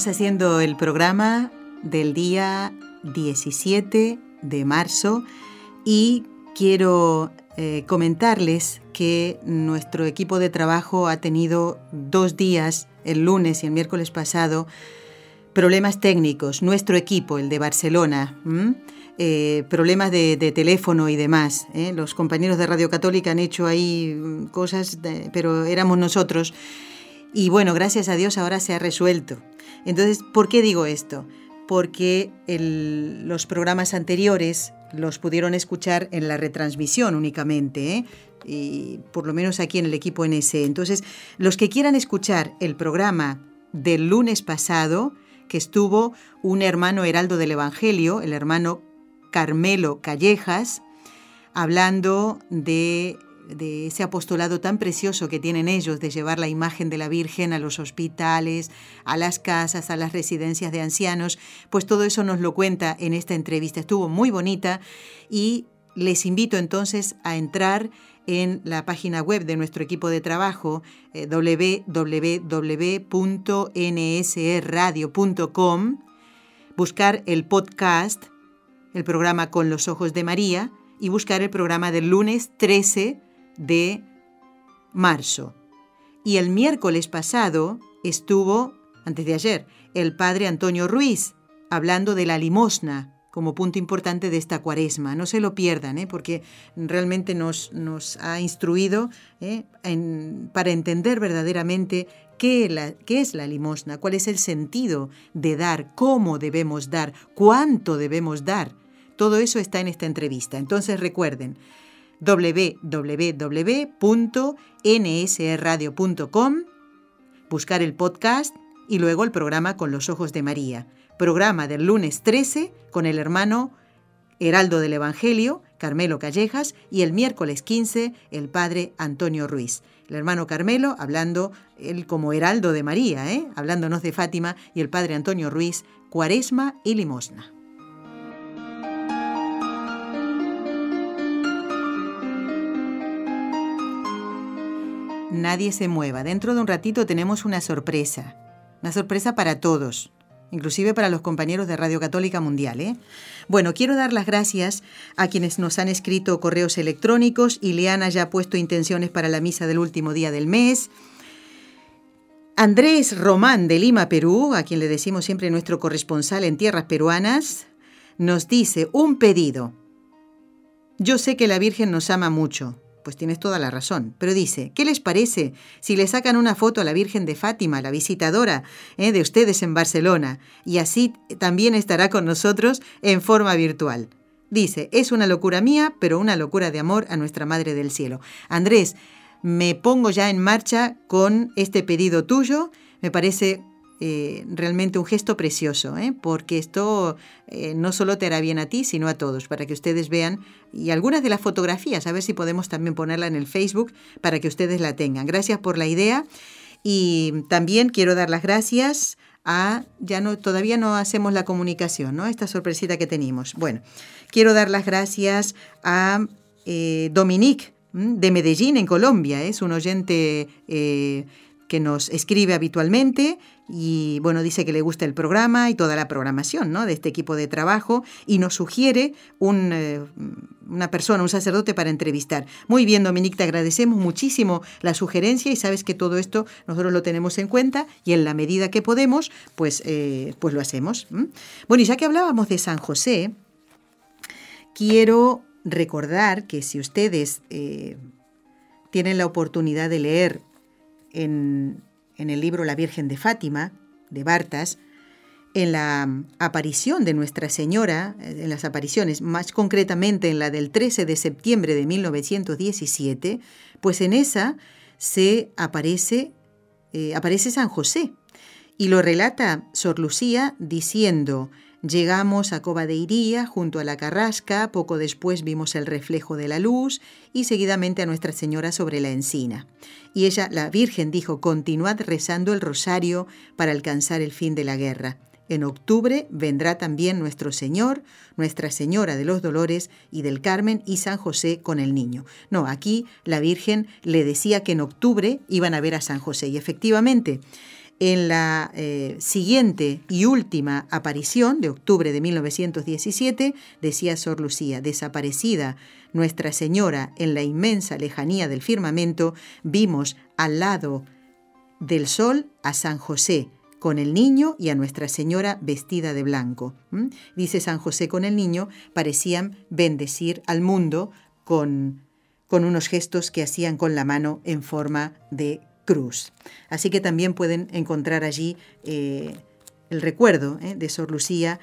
Estamos haciendo el programa del día 17 de marzo y quiero eh, comentarles que nuestro equipo de trabajo ha tenido dos días, el lunes y el miércoles pasado, problemas técnicos. Nuestro equipo, el de Barcelona, eh, problemas de, teléfono y demás. ¿eh? Los compañeros de Radio Católica han hecho ahí mm, cosas, pero éramos nosotros. Y bueno, gracias a Dios ahora se ha resuelto. Entonces, ¿por qué digo esto? Porque los programas anteriores los pudieron escuchar en la retransmisión únicamente, ¿eh? y por lo menos aquí en el equipo NS. Entonces, los que quieran escuchar el programa del lunes pasado, que estuvo un hermano heraldo del Evangelio, el hermano Carmelo Callejas, hablando de de ese apostolado tan precioso que tienen ellos de llevar la imagen de la Virgen a los hospitales, a las casas, a las residencias de ancianos, pues todo eso nos lo cuenta en esta entrevista. Estuvo muy bonita y les invito entonces a entrar en la página web de nuestro equipo de trabajo eh, www.nsradio.com, buscar el podcast, el programa Con los Ojos de María, y buscar el programa del lunes 13 de marzo. Y el miércoles pasado estuvo, antes de ayer, el padre Antonio Ruiz hablando de la limosna como punto importante de esta cuaresma. No se lo pierdan, ¿eh? porque realmente nos, nos ha instruido ¿eh? para entender verdaderamente qué, qué es la limosna, cuál es el sentido de dar, cómo debemos dar, cuánto debemos dar. Todo eso está en esta entrevista. Entonces recuerden, www.nsradio.com, buscar el podcast y luego el programa Con los Ojos de María. Programa del lunes 13 con el hermano Heraldo del Evangelio, Carmelo Callejas, y el miércoles 15 el padre Antonio Ruiz. El hermano Carmelo hablando, él como Heraldo de María, ¿eh? hablándonos de Fátima, y el padre Antonio Ruiz, Cuaresma y Limosna. Nadie se mueva. Dentro de un ratito tenemos una sorpresa. Una sorpresa para todos, inclusive para los compañeros de Radio Católica Mundial. ¿eh? Bueno, quiero dar las gracias a quienes nos han escrito correos electrónicos. Ileana ya ha puesto intenciones para la misa del último día del mes. Andrés Román de Lima, Perú, a quien le decimos siempre nuestro corresponsal en tierras peruanas, nos dice un pedido. Yo sé que la Virgen nos ama mucho, pues tienes toda la razón. Pero dice, ¿qué les parece si le sacan una foto a la Virgen de Fátima, la visitadora eh, de ustedes en Barcelona, y así también estará con nosotros en forma virtual? Dice, es una locura mía, pero una locura de amor a nuestra Madre del Cielo. Andrés, me pongo ya en marcha con este pedido tuyo. Me parece eh, realmente un gesto precioso, ¿eh? porque esto eh, no solo te hará bien a ti, sino a todos, para que ustedes vean y algunas de las fotografías, a ver si podemos también ponerla en el Facebook para que ustedes la tengan. Gracias por la idea y también quiero dar las gracias a, ya no, todavía no hacemos la comunicación, ¿no? Esta sorpresita que tenemos. Bueno, quiero dar las gracias a Dominique de Medellín, en Colombia, es un oyente que nos escribe habitualmente y bueno, dice que le gusta el programa y toda la programación ¿no? de este equipo de trabajo y nos sugiere un, eh, una persona, un sacerdote para entrevistar. Muy bien, Dominique, te agradecemos muchísimo la sugerencia y sabes que todo esto nosotros lo tenemos en cuenta y en la medida que podemos, pues, eh, pues lo hacemos. Bueno, y ya que hablábamos de San José, quiero recordar que si ustedes eh, tienen la oportunidad de leer en el libro La Virgen de Fátima, de Bartas, en la aparición de Nuestra Señora, en las apariciones, más concretamente en la del 13 de septiembre de 1917, pues en esa se aparece, eh, aparece San José y lo relata Sor Lucía diciendo, Llegamos a Cova de Iría, junto a la carrasca, poco después vimos el reflejo de la luz y seguidamente a Nuestra Señora sobre la encina. Y ella, la Virgen, dijo, continuad rezando el rosario para alcanzar el fin de la guerra. En octubre vendrá también nuestro Señor, Nuestra Señora de los Dolores y del Carmen y San José con el niño. No, aquí la Virgen le decía que en octubre iban a ver a San José y efectivamente en la eh, siguiente y última aparición de octubre de 1917, decía Sor Lucía, desaparecida Nuestra Señora en la inmensa lejanía del firmamento, vimos al lado del sol a San José con el niño y a Nuestra Señora vestida de blanco. Dice San José con el niño, parecían bendecir al mundo con, con unos gestos que hacían con la mano en forma de cruz. Así que también pueden encontrar allí eh, el recuerdo eh, de Sor Lucía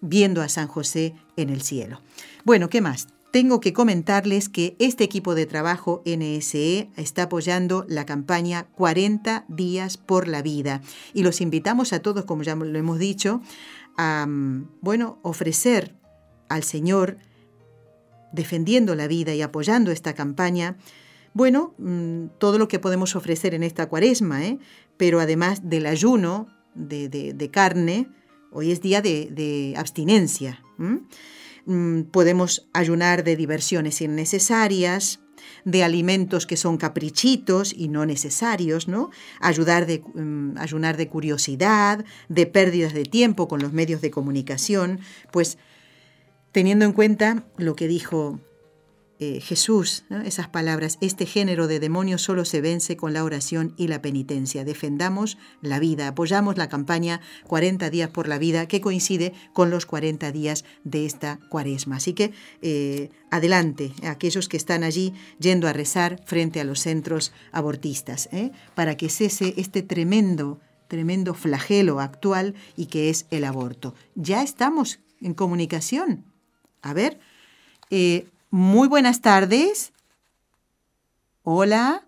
viendo a San José en el cielo. Bueno, ¿qué más? Tengo que comentarles que este equipo de trabajo NSE está apoyando la campaña 40 días por la vida y los invitamos a todos, como ya lo hemos dicho, a mm, bueno, ofrecer al Señor defendiendo la vida y apoyando esta campaña bueno, mm, todo lo que podemos ofrecer en esta cuaresma, ¿eh? pero además del ayuno de, carne, hoy es día de, abstinencia. Mm, podemos ayunar de diversiones innecesarias, de alimentos que son caprichitos y no necesarios, ¿no? Mm, ayunar de curiosidad, de pérdidas de tiempo con los medios de comunicación, pues teniendo en cuenta lo que dijo eh, Jesús, esas palabras, este género de demonios solo se vence con la oración y la penitencia. Defendamos la vida, apoyamos la campaña 40 días por la vida que coincide con los 40 días de esta cuaresma. Así que eh, adelante, aquellos que están allí yendo a rezar frente a los centros abortistas, ¿eh? para que cese este tremendo, tremendo flagelo actual y que es el aborto. Ya estamos en comunicación. A ver, muy buenas tardes. Hola.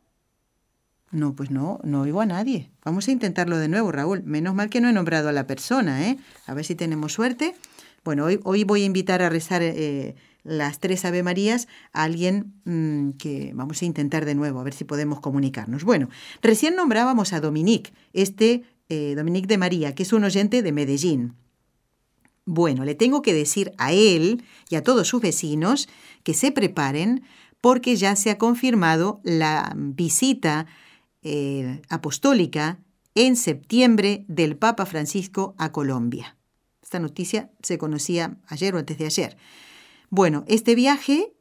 No, pues no, no oigo a nadie. Vamos a intentarlo de nuevo, Raúl. Menos mal que no he nombrado a la persona, ¿eh? A ver si tenemos suerte. Bueno, hoy, voy a invitar a rezar eh, las tres Ave Marías a alguien mm, que vamos a intentar de nuevo, a ver si podemos comunicarnos. Bueno, recién nombrábamos a Dominique, este eh, Dominique de María, que es un oyente de Medellín. Bueno, le tengo que decir a él y a todos sus vecinos que se preparen porque ya se ha confirmado la visita eh, apostólica en septiembre del Papa Francisco a Colombia. Esta noticia se conocía ayer o antes de ayer. Bueno, este viaje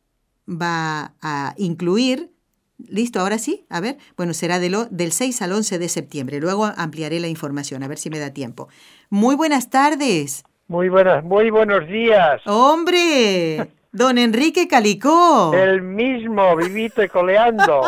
va a incluir, listo, ahora sí, a ver, bueno, será de lo, del 6 al 11 de septiembre. Luego ampliaré la información, a ver si me da tiempo. Muy buenas tardes. Muy buenas, muy buenos días. ¡Hombre! Don Enrique Calicó. El mismo, vivito y coleando.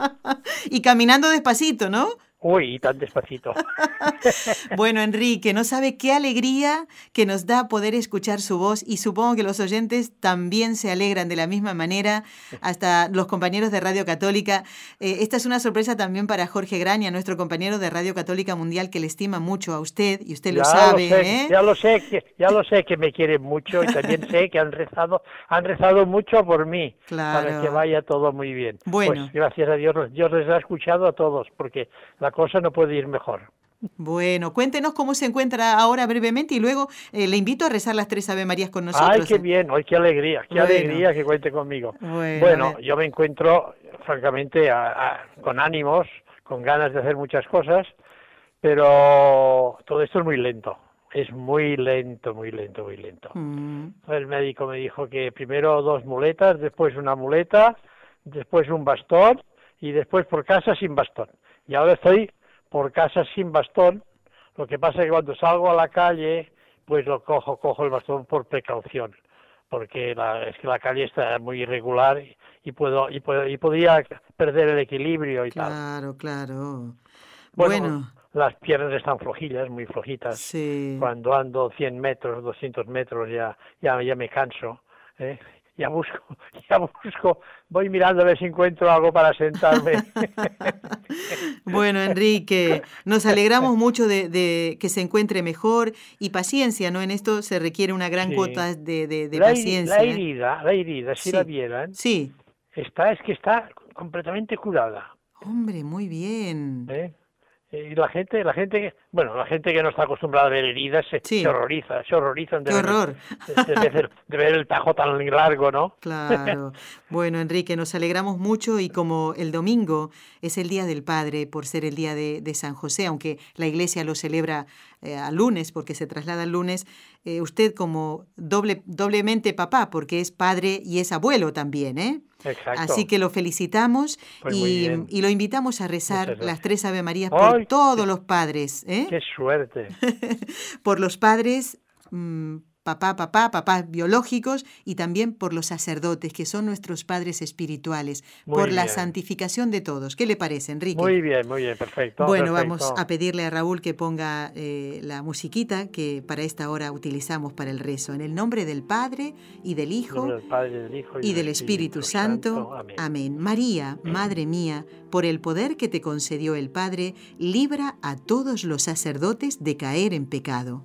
y caminando despacito, ¿no? Uy, tan despacito. bueno, Enrique, no sabe qué alegría que nos da poder escuchar su voz y supongo que los oyentes también se alegran de la misma manera, hasta los compañeros de Radio Católica. Eh, esta es una sorpresa también para Jorge Graña, nuestro compañero de Radio Católica Mundial, que le estima mucho a usted y usted lo sabe. ¿eh? Ya lo sé, que, ya lo sé que me quiere mucho y también sé que han rezado, han rezado mucho por mí para que vaya todo muy bien. Bueno, pues, gracias a Dios, Dios les ha escuchado a todos porque la cosa no puede ir mejor. Bueno, cuéntenos cómo se encuentra ahora brevemente y luego eh, le invito a rezar las tres Ave Marías con nosotros. Ay, qué bien, hoy qué alegría, qué alegría que cuente conmigo. Bueno, yo me encuentro, francamente, con ánimos, con ganas de hacer muchas cosas, pero todo esto es muy lento. Es muy lento, muy lento, muy lento. Mm. El médico me dijo que primero dos muletas, después una muleta, después un bastón y después por casa sin bastón y ahora estoy por casa sin bastón. Lo que pasa es que cuando salgo a la calle, pues lo cojo, cojo el bastón por precaución, porque la, es que la calle está muy irregular y, puedo y, puedo, y podría perder el equilibrio y tal. Claro, claro. Bueno, las piernas están flojillas, muy flojitas. Cuando ando 100 metros, 200 metros ya, ya, ya me canso. ¿eh? Ya busco, ya busco, voy mirando a ver si encuentro algo para sentarme. bueno, Enrique, nos alegramos mucho de, que se encuentre mejor y paciencia, ¿no? En esto se requiere una gran cuota de, de, paciencia. La herida, la herida, si la vieran, sí. está, es que está completamente curada. Hombre, muy bien. ¿Eh? Y la gente, la gente, bueno, la gente que no está acostumbrada a ver heridas se, horroriza, se horrorizan de, ver, De, ver, el tajo tan largo, ¿no? Claro. Bueno, Enrique, nos alegramos mucho y como el domingo es el Día del Padre, por ser el Día de, San José, aunque la Iglesia lo celebra eh, al lunes, porque se traslada al lunes, eh, usted como doble, doblemente papá, porque es padre y es abuelo también, ¿eh? Así que lo felicitamos pues y, lo invitamos a rezar las tres Ave Marías por todos los padres. ¿eh? ¡Qué suerte! por los padres. Mm, papá, papá, papás biológicos y también por los sacerdotes, que son nuestros padres espirituales, por la santificación de todos. ¿Qué le parece, Enrique? Muy bien, muy bien, perfecto. Bueno, vamos a pedirle a Raúl que ponga eh, la musiquita que para esta hora utilizamos para el rezo. En el nombre del Padre y del Hijo, y, del Espíritu, Santo. Amén. María, Madre mía, por el poder que te concedió el Padre, libra a todos los sacerdotes de caer en pecado.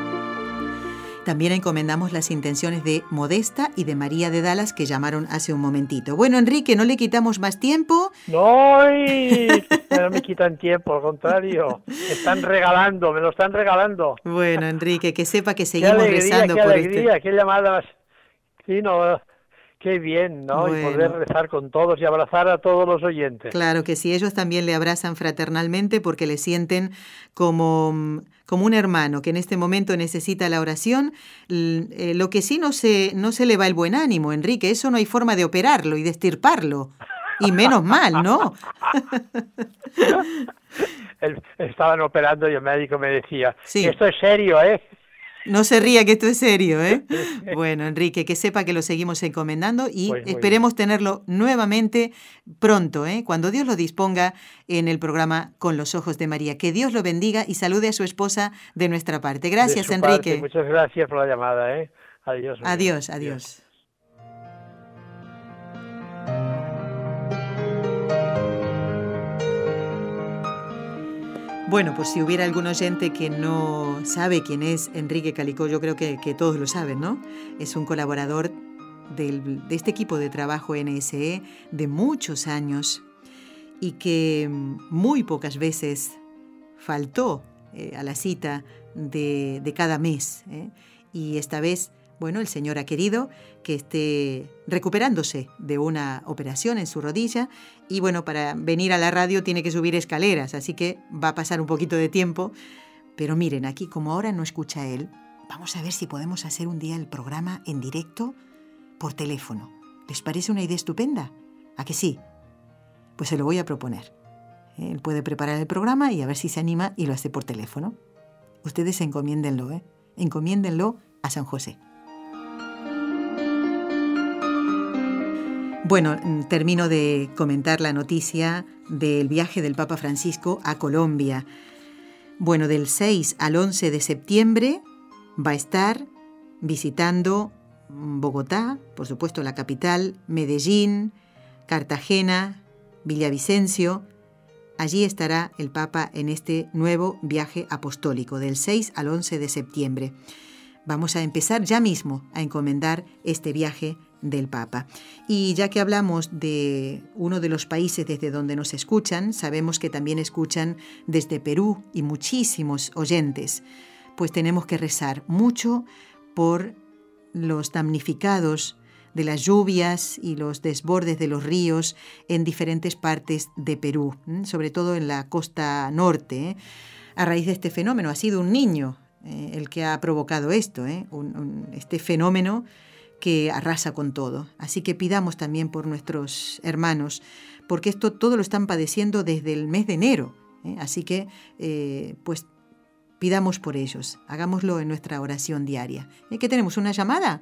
También encomendamos las intenciones de Modesta y de María de Dallas que llamaron hace un momentito. Bueno, Enrique, no le quitamos más tiempo. No, no me quitan tiempo, al contrario. Me están regalando, me lo están regalando. Bueno, Enrique, que sepa que seguimos rezando qué por este alegría, Qué llamadas. Sí, no, Qué bien, ¿no? Y poder rezar con todos y abrazar a todos los oyentes. Claro que sí, ellos también le abrazan fraternalmente porque le sienten como, como un hermano que en este momento necesita la oración. Eh, lo que sí no se, no se le va el buen ánimo, Enrique, eso no hay forma de operarlo y de estirparlo. Y menos mal, ¿no? Estaban operando y el médico me decía, esto es serio, ¿eh? No se ría que esto es serio, ¿eh? Bueno, Enrique, que sepa que lo seguimos encomendando y pues esperemos tenerlo nuevamente pronto, ¿eh? Cuando Dios lo disponga en el programa Con los Ojos de María. Que Dios lo bendiga y salude a su esposa de nuestra parte. Gracias, Enrique. Muchas gracias por la llamada, ¿eh? Adiós. Adiós, adiós. Bueno, pues si hubiera algún oyente que no sabe quién es Enrique Calicó, yo creo que, todos lo saben, ¿no? Es un colaborador de este equipo de trabajo NSE de muchos años y que muy pocas veces faltó eh, a la cita de, cada mes. ¿eh? Y esta vez bueno, el Señor ha querido que esté recuperándose de una operación en su rodilla y bueno, para venir a la radio tiene que subir escaleras, así que va a pasar un poquito de tiempo. Pero miren, aquí como ahora no escucha él, vamos a ver si podemos hacer un día el programa en directo por teléfono. ¿Les parece una idea estupenda? ¿A que sí? Pues se lo voy a proponer. Él puede preparar el programa y a ver si se anima y lo hace por teléfono. Ustedes encomiéndenlo, ¿eh? Encomiéndenlo a San José. Bueno, mm, termino de comentar la noticia del viaje del Papa Francisco a Colombia. Bueno, del 6 al 11 de septiembre va a estar visitando Bogotá, por supuesto la capital, Medellín, Cartagena, Villavicencio. Allí estará el Papa en este nuevo viaje apostólico del 6 al 11 de septiembre. Vamos a empezar ya mismo a encomendar este viaje del Papa. Y ya que hablamos de uno de los países desde donde nos escuchan, sabemos que también escuchan desde Perú y muchísimos oyentes, pues tenemos que rezar mucho por los damnificados de las lluvias y los desbordes de los ríos en diferentes partes de Perú, sobre todo en la costa norte. ¿eh? A raíz de este fenómeno ha sido un niño eh, el que ha provocado esto, ¿eh? este fenómeno que arrasa con todo. Así que pidamos también por nuestros hermanos, porque esto todo lo están padeciendo desde el mes de enero. Así que, pues, pidamos por ellos, hagámoslo en nuestra oración diaria. ¿Qué tenemos? ¿Una llamada?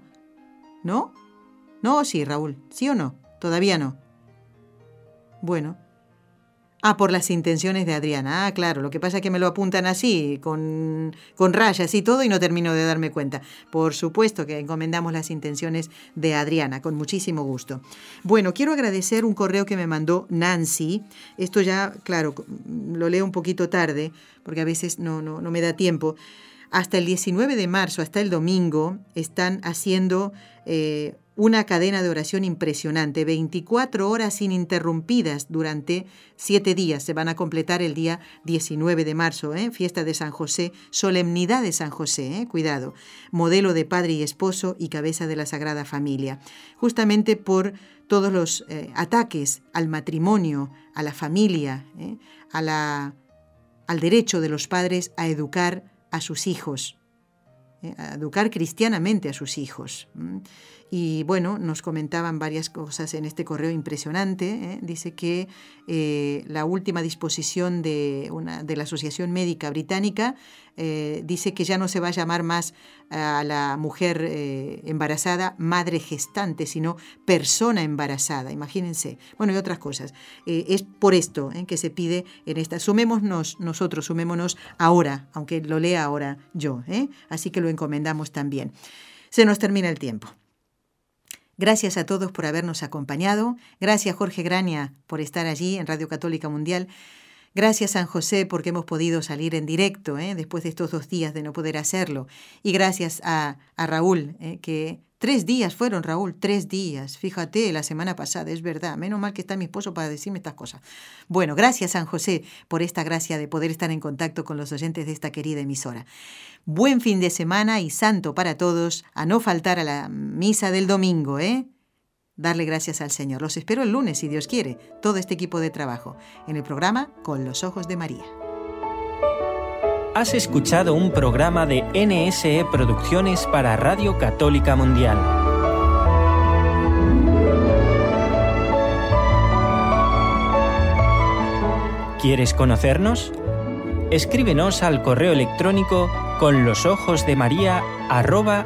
¿No? ¿No sí, Raúl? ¿Sí o no? Todavía no. Bueno. Ah, por las intenciones de Adriana. Ah, claro, lo que pasa es que me lo apuntan así, con, con rayas y todo, y no termino de darme cuenta. Por supuesto que encomendamos las intenciones de Adriana, con muchísimo gusto. Bueno, quiero agradecer un correo que me mandó Nancy. Esto ya, claro, lo leo un poquito tarde, porque a veces no, no, no me da tiempo hasta el 19 de marzo, hasta el domingo, están haciendo eh, una cadena de oración impresionante, 24 horas ininterrumpidas durante siete días. Se van a completar el día 19 de marzo, ¿eh? fiesta de San José, solemnidad de San José, ¿eh? cuidado, modelo de padre y esposo y cabeza de la Sagrada Familia. Justamente por todos los eh, ataques al matrimonio, a la familia, al derecho de los padres a educar a sus hijos, a educar cristianamente a sus hijos. Y bueno, nos comentaban varias cosas en este correo impresionante. ¿eh? Dice que eh, la última disposición de, una, de la Asociación Médica Británica eh, dice que ya no se va a llamar más a la mujer embarazada madre gestante, sino persona embarazada. Imagínense. Bueno, y otras cosas. es por esto que se pide en esta. Sumémonos nosotros, sumémonos ahora, aunque lo lea ahora yo. Así que lo encomendamos también. Se nos termina el tiempo. Gracias a todos por habernos acompañado. Gracias Jorge Grania por estar allí en Radio Católica Mundial. Gracias San José porque hemos podido salir en directo ¿eh? después de estos dos días de no poder hacerlo. Y gracias a, Raúl, ¿eh? que tres días fueron, Raúl, tres días. Fíjate, la semana pasada, es verdad. Menos mal que está mi esposo para decirme estas cosas. Bueno, gracias San José por esta gracia de poder estar en contacto con los oyentes de esta querida emisora. Buen fin de semana y santo para todos, a no faltar a la misa del domingo, ¿eh? Darle gracias al Señor. Los espero el lunes, si Dios quiere, todo este equipo de trabajo, en el programa Con los Ojos de María. Has escuchado un programa de NSE Producciones para Radio Católica Mundial. ¿Quieres conocernos? Escríbenos al correo electrónico con los ojos de María arroba.